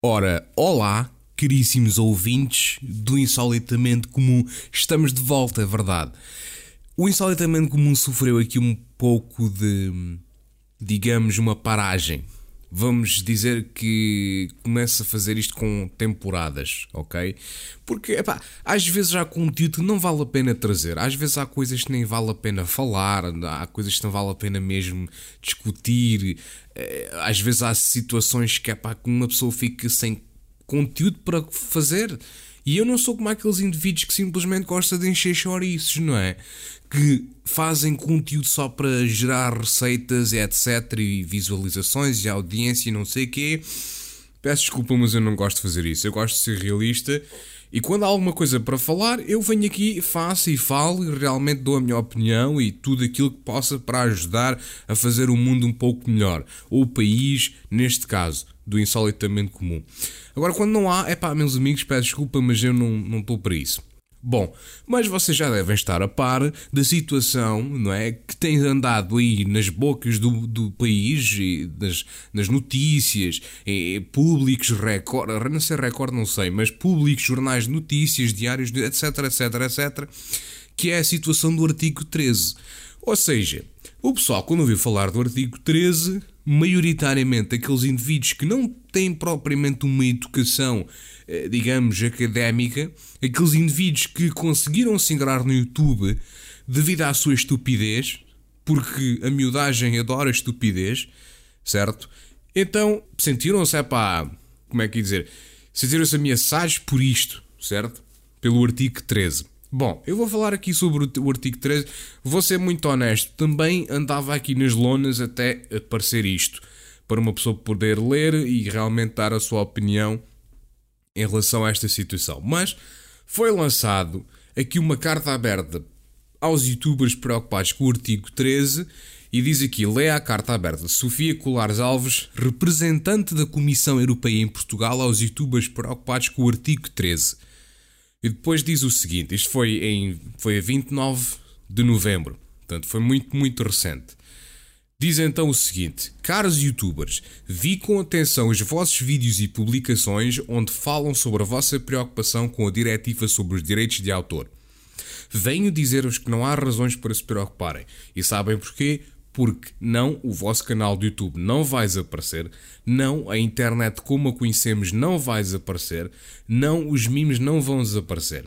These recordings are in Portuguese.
Ora, olá, caríssimos ouvintes do Insolitamente Comum. Estamos de volta, é verdade. O Insolitamente Comum sofreu aqui um pouco de, digamos, uma paragem. Vamos dizer que começa a fazer isto com temporadas, ok? Porque, epá, às vezes há conteúdo que não vale a pena trazer, às vezes há coisas que nem vale a pena falar, há coisas que não vale a pena mesmo discutir, eh, às vezes há situações que, epá, que uma pessoa fica sem conteúdo para fazer. E eu não sou como aqueles indivíduos que simplesmente gostam de encher chouriços, não é? Que fazem conteúdo só para gerar receitas, etc. E visualizações e audiência e não sei o quê. Peço desculpa, mas eu não gosto de fazer isso. Eu gosto de ser realista. E quando há alguma coisa para falar, eu venho aqui, faço e falo e realmente dou a minha opinião e tudo aquilo que possa para ajudar a fazer o mundo um pouco melhor. Ou o país, neste caso, do insolitamente comum. Agora, quando não há, é pá, meus amigos, peço desculpa, mas eu não, não estou para isso. Bom, mas vocês já devem estar a par da situação, não é? Que tem andado aí nas bocas do, do país, e nas, nas notícias, e, públicos, recorde, não sei recorde, não sei, mas públicos, jornais de notícias, diários, etc, etc, etc, que é a situação do artigo 13. Ou seja, o pessoal, quando ouviu falar do artigo 13, maioritariamente aqueles indivíduos que não têm propriamente uma educação, digamos, académica, aqueles indivíduos que conseguiram se ingrar no YouTube devido à sua estupidez, porque a miudagem adora estupidez, certo? Então sentiram-se, é pá, como é que ia dizer? Sentiram-se ameaçados por isto, certo? Pelo artigo 13. Bom, eu vou falar aqui sobre o artigo 13. Vou ser muito honesto. Também andava aqui nas lonas até aparecer isto. Para uma pessoa poder ler e realmente dar a sua opinião em relação a esta situação. Mas foi lançado aqui uma carta aberta aos youtubers preocupados com o artigo 13 e diz aqui: leia a carta aberta. Sofia Colares Alves, representante da Comissão Europeia em Portugal, aos youtubers preocupados com o artigo 13. E depois diz o seguinte: isto foi, em, foi a 29 de novembro, portanto foi muito, muito recente. Diz então o seguinte: Caros youtubers, vi com atenção os vossos vídeos e publicações onde falam sobre a vossa preocupação com a diretiva sobre os direitos de autor. Venho dizer-vos que não há razões para se preocuparem. E sabem porquê? porque não o vosso canal do YouTube não vai desaparecer, não a internet como a conhecemos não vai desaparecer, não os memes não vão desaparecer.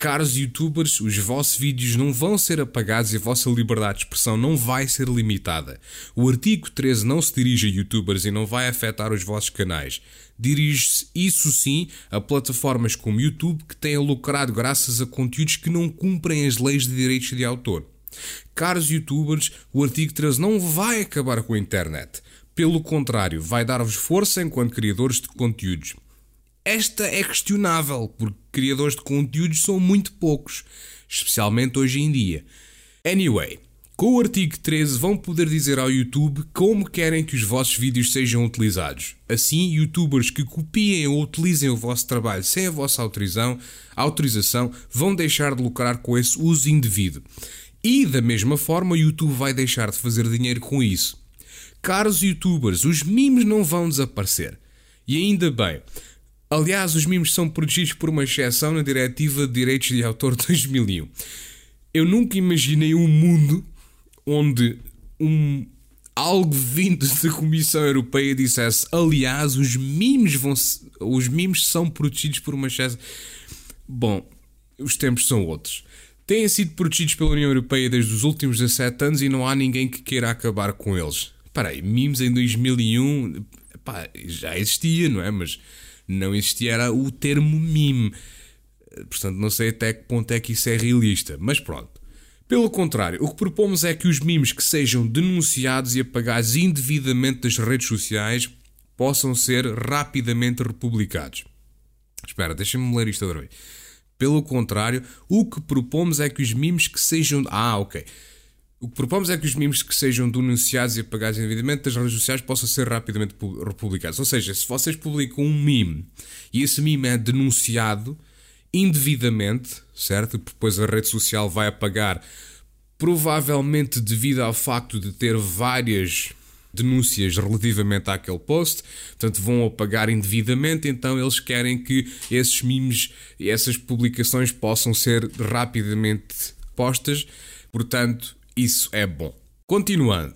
Caros youtubers, os vossos vídeos não vão ser apagados e a vossa liberdade de expressão não vai ser limitada. O artigo 13 não se dirige a youtubers e não vai afetar os vossos canais. Dirige-se, isso sim, a plataformas como YouTube que têm lucrado graças a conteúdos que não cumprem as leis de direitos de autor. Caros youtubers, o artigo 13 não vai acabar com a internet. Pelo contrário, vai dar-vos força enquanto criadores de conteúdos. Esta é questionável, porque criadores de conteúdos são muito poucos, especialmente hoje em dia. Anyway, com o artigo 13 vão poder dizer ao YouTube como querem que os vossos vídeos sejam utilizados. Assim, youtubers que copiem ou utilizem o vosso trabalho sem a vossa autorização, autorização vão deixar de lucrar com esse uso indevido. E da mesma forma, o YouTube vai deixar de fazer dinheiro com isso. Caros youtubers, os memes não vão desaparecer. E ainda bem. Aliás, os memes são protegidos por uma exceção na Diretiva de Direitos de Autor de 2001. Eu nunca imaginei um mundo onde um algo vindo da Comissão Europeia dissesse: aliás, os memes vão os memes são protegidos por uma exceção. Bom, os tempos são outros têm sido protegidos pela União Europeia desde os últimos 17 anos e não há ninguém que queira acabar com eles. Parei, memes em 2001 pá, já existia, não é? Mas não existia era o termo meme. Portanto, não sei até que ponto é que isso é realista. Mas pronto. Pelo contrário, o que propomos é que os memes que sejam denunciados e apagados indevidamente das redes sociais possam ser rapidamente republicados. Espera, deixa-me ler isto outra vez. Pelo contrário, o que propomos é que os memes que sejam. Ah, ok. O que propomos é que os memes que sejam denunciados e apagados indevidamente das redes sociais possam ser rapidamente republicados. Ou seja, se vocês publicam um meme e esse meme é denunciado indevidamente, certo? Depois a rede social vai apagar, provavelmente devido ao facto de ter várias denúncias relativamente àquele post, portanto vão apagar indevidamente, então eles querem que esses memes e essas publicações possam ser rapidamente postas, portanto isso é bom. Continuando.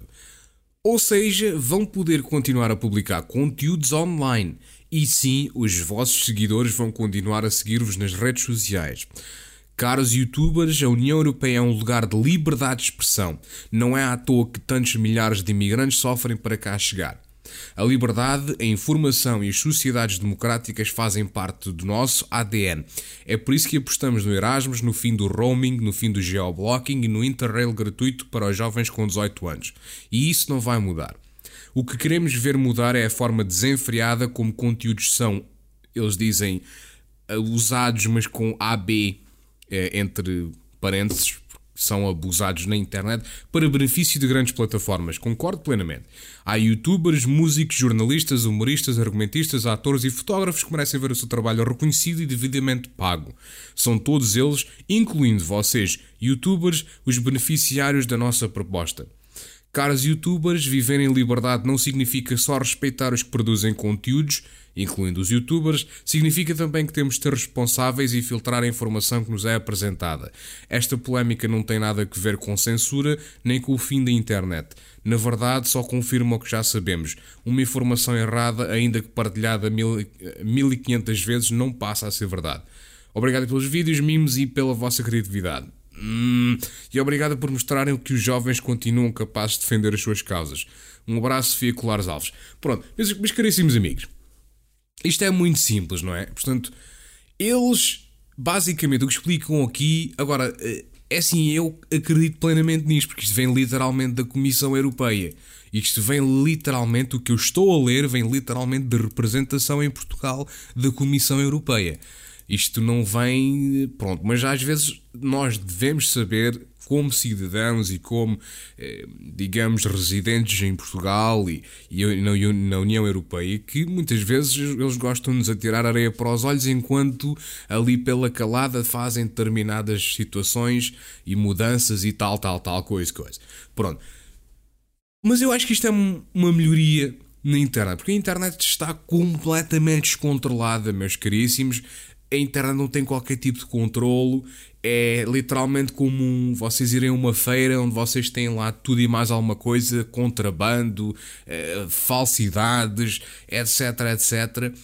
Ou seja, vão poder continuar a publicar conteúdos online e sim, os vossos seguidores vão continuar a seguir-vos nas redes sociais. Caros youtubers, a União Europeia é um lugar de liberdade de expressão. Não é à toa que tantos milhares de imigrantes sofrem para cá chegar. A liberdade, a informação e as sociedades democráticas fazem parte do nosso ADN. É por isso que apostamos no Erasmus, no fim do roaming, no fim do geoblocking e no Interrail gratuito para os jovens com 18 anos. E isso não vai mudar. O que queremos ver mudar é a forma desenfreada como conteúdos são, eles dizem, usados, mas com AB é, entre parênteses, são abusados na internet para benefício de grandes plataformas. Concordo plenamente. Há youtubers, músicos, jornalistas, humoristas, argumentistas, atores e fotógrafos que merecem ver o seu trabalho reconhecido e devidamente pago. São todos eles, incluindo vocês, youtubers, os beneficiários da nossa proposta. Caros youtubers, viver em liberdade não significa só respeitar os que produzem conteúdos, incluindo os youtubers, significa também que temos de ser responsáveis e filtrar a informação que nos é apresentada. Esta polémica não tem nada a ver com censura nem com o fim da internet. Na verdade, só confirma o que já sabemos. Uma informação errada, ainda que partilhada 1500 vezes, não passa a ser verdade. Obrigado pelos vídeos, mimos e pela vossa criatividade. Hum, e obrigado por mostrarem que os jovens continuam capazes de defender as suas causas. Um abraço, Sofia Colares Alves. Pronto, meus, meus caríssimos amigos, isto é muito simples, não é? Portanto, eles basicamente o que explicam aqui. Agora, eh, é assim, eu acredito plenamente nisto, porque isto vem literalmente da Comissão Europeia. Isto vem literalmente, o que eu estou a ler, vem literalmente de representação em Portugal da Comissão Europeia. Isto não vem. Pronto, mas às vezes nós devemos saber, como cidadãos e como, eh, digamos, residentes em Portugal e, na, União Europeia, que muitas vezes eles gostam de nos atirar areia para os olhos enquanto ali pela calada fazem determinadas situações e mudanças e tal, tal, tal, coisa, coisa. Pronto. Mas eu acho que isto é uma melhoria na internet, porque a internet está completamente descontrolada, meus caríssimos a internet não tem qualquer tipo de controlo. É literalmente como vocês irem a uma feira onde vocês têm lá tudo e mais alguma coisa, contrabando, eh, falsidades, etc, etc.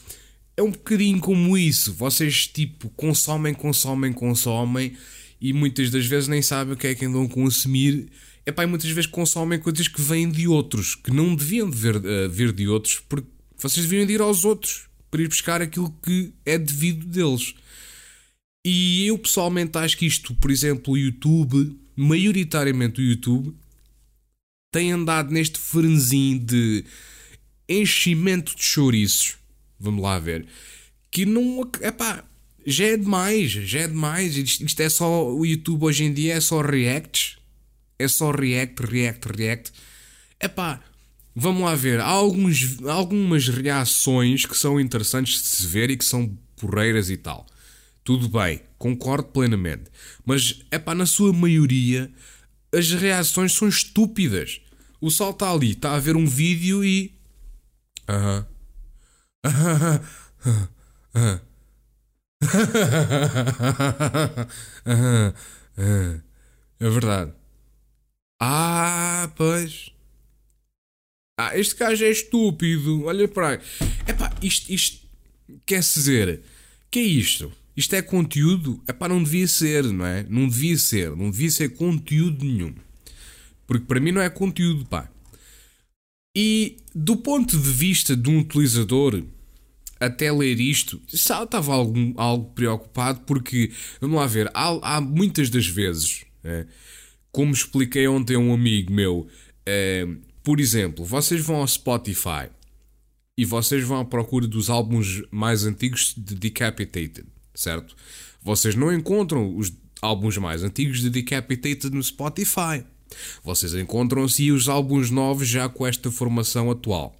É um bocadinho como isso. Vocês tipo consomem, consomem, consomem e muitas das vezes nem sabem o que é que andam a consumir. Epá, e muitas vezes consomem coisas que vêm de outros, que não deviam de vir, uh, vir de outros, porque vocês deviam de ir aos outros para ir buscar aquilo que é devido deles. E eu pessoalmente acho que isto, por exemplo, o YouTube, maioritariamente o YouTube, tem andado neste frenzinho de enchimento de chouriços. Vamos lá ver. Que não. Epá, já é demais, já é demais. Isto, isto é só. O YouTube hoje em dia é só reacts. É só react, react, react. Epá, Vamos lá ver, há, alguns, algumas reações que são interessantes de se ver e que são porreiras e tal. Tudo bem, concordo plenamente. Mas, é pá, na sua maioria, as reações são estúpidas. O sol está ali, está a ver um vídeo e. Aham. Aham. Aham. É verdade. Ah, pois. Ah, este gajo é estúpido. Olha para aí. Epá, isto, isto quer dizer. Que é isto? Isto é conteúdo? Epá, não devia ser, não é? Não devia ser. Não devia ser conteúdo nenhum. Porque para mim não é conteúdo, pá. E do ponto de vista de um utilizador, até ler isto, estava algo, algo preocupado porque, vamos lá ver, há, há muitas das vezes, é, como expliquei ontem a um amigo meu, é, por exemplo, vocês vão ao Spotify e vocês vão à procura dos álbuns mais antigos de Decapitated, certo? Vocês não encontram os álbuns mais antigos de Decapitated no Spotify. Vocês encontram-se os álbuns novos já com esta formação atual.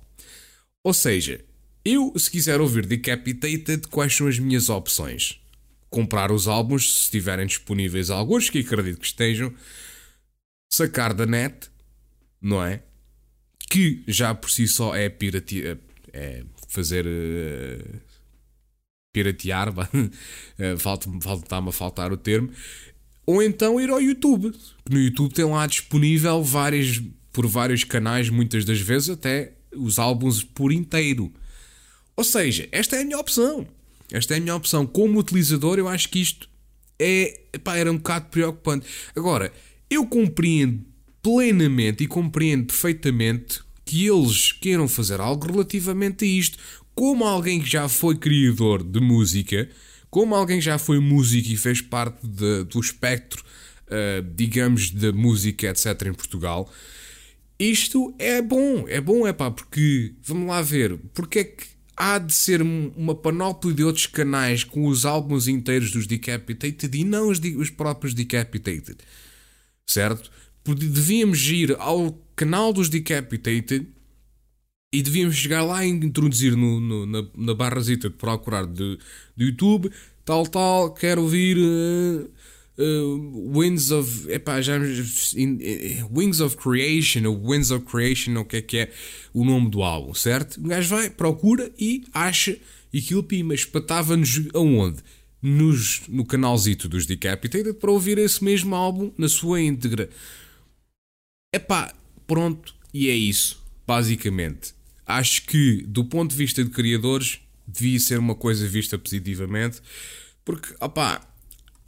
Ou seja, eu, se quiser ouvir Decapitated, quais são as minhas opções? Comprar os álbuns, se estiverem disponíveis alguns, que acredito que estejam, sacar da net, não é? Que já por si só é piratear, é fazer uh, piratear, falta-me falta a faltar o termo, ou então ir ao YouTube. No YouTube tem lá disponível várias, por vários canais, muitas das vezes até os álbuns por inteiro. Ou seja, esta é a minha opção. Esta é a minha opção. Como utilizador, eu acho que isto é, epá, era um bocado preocupante. Agora, eu compreendo plenamente e compreendo perfeitamente que eles queiram fazer algo relativamente a isto. Como alguém que já foi criador de música, como alguém que já foi músico e fez parte de, do espectro, uh, digamos, da música, etc., em Portugal, isto é bom, é bom, é pá, porque, vamos lá ver, porque é que há de ser uma panóplia de outros canais com os álbuns inteiros dos Decapitated e não os, os próprios Decapitated, certo? Devíamos ir ao canal dos Decapitated e devíamos chegar lá e introduzir no, no na, na barrazita de procurar de YouTube, tal, tal, quero ouvir. Uh, uh, Winds of. Epá, já, in, uh, Wings of Creation, ou Winds of Creation, ou o que é que é o nome do álbum, certo? O gajo vai, procura e acha aquilo pima. Espatava-nos aonde? Nos, no canalzito dos Decapitated para ouvir esse mesmo álbum na sua íntegra. Epá, pronto, e é isso, basicamente. Acho que, do ponto de vista de criadores, devia ser uma coisa vista positivamente, porque, opá,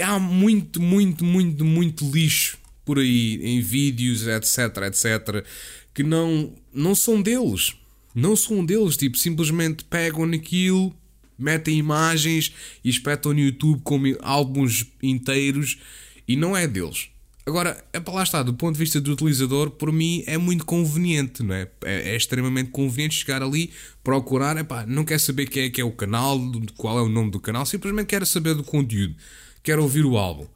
há muito, muito, muito, muito lixo por aí em vídeos, etc, etc, que não, não são deles. Não são deles, tipo, simplesmente pegam naquilo, metem imagens e espetam no YouTube como álbuns inteiros e não é deles. Agora, é lá está, do ponto de vista do utilizador, por mim é muito conveniente, não é? É, é extremamente conveniente chegar ali, procurar, epá, não quer saber quem é que é o canal, qual é o nome do canal, simplesmente quer saber do conteúdo quero ouvir o álbum.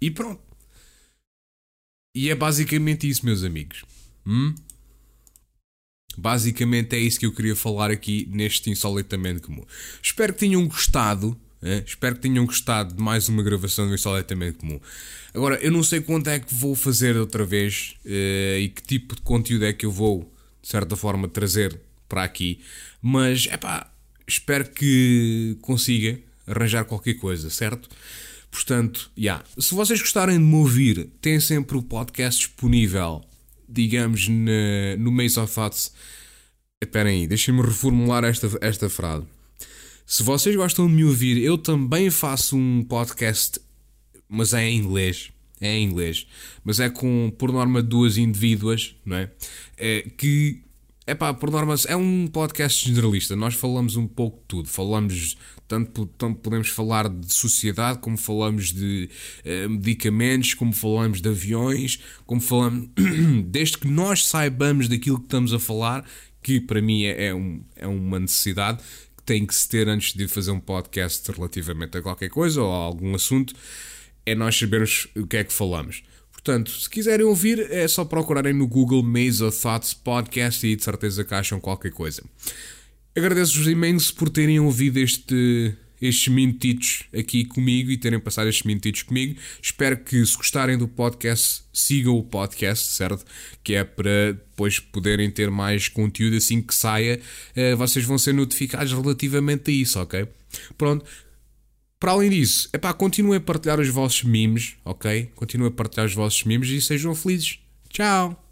E pronto. E é basicamente isso, meus amigos. Hum? Basicamente é isso que eu queria falar aqui neste Insolitamente Comum. Espero que tenham gostado. Eh? Espero que tenham gostado de mais uma gravação do Insolitamente Comum. Agora, eu não sei quanto é que vou fazer outra vez eh, e que tipo de conteúdo é que eu vou, de certa forma, trazer para aqui. Mas, é pá, espero que consiga arranjar qualquer coisa, certo? Portanto, yeah. se vocês gostarem de me ouvir, tem sempre o podcast disponível, digamos, no Maze of Thoughts. Esperem aí, deixem-me reformular esta, esta frase. Se vocês gostam de me ouvir, eu também faço um podcast, mas é em inglês. É em inglês. Mas é com, por norma, duas indivíduas, não é? é que é pá, por norma, é um podcast generalista. Nós falamos um pouco de tudo. Falamos, tanto, tanto podemos falar de sociedade, como falamos de uh, medicamentos, como falamos de aviões, como falamos. desde que nós saibamos daquilo que estamos a falar, que para mim é, é, um, é uma necessidade tem que se ter antes de fazer um podcast relativamente a qualquer coisa ou a algum assunto, é nós sabermos o que é que falamos. Portanto, se quiserem ouvir, é só procurarem no Google of Thoughts Podcast e de certeza que acham qualquer coisa. Agradeço-vos imenso por terem ouvido este, estes minutitos aqui comigo e terem passado estes minutitos comigo. Espero que, se gostarem do podcast, sigam o podcast, certo? Que é para depois poderem ter mais conteúdo assim que saia. Eh, vocês vão ser notificados relativamente a isso, ok? Pronto, para além disso, é pá, continuem a partilhar os vossos memes, ok? Continuem a partilhar os vossos memes e sejam felizes. Tchau!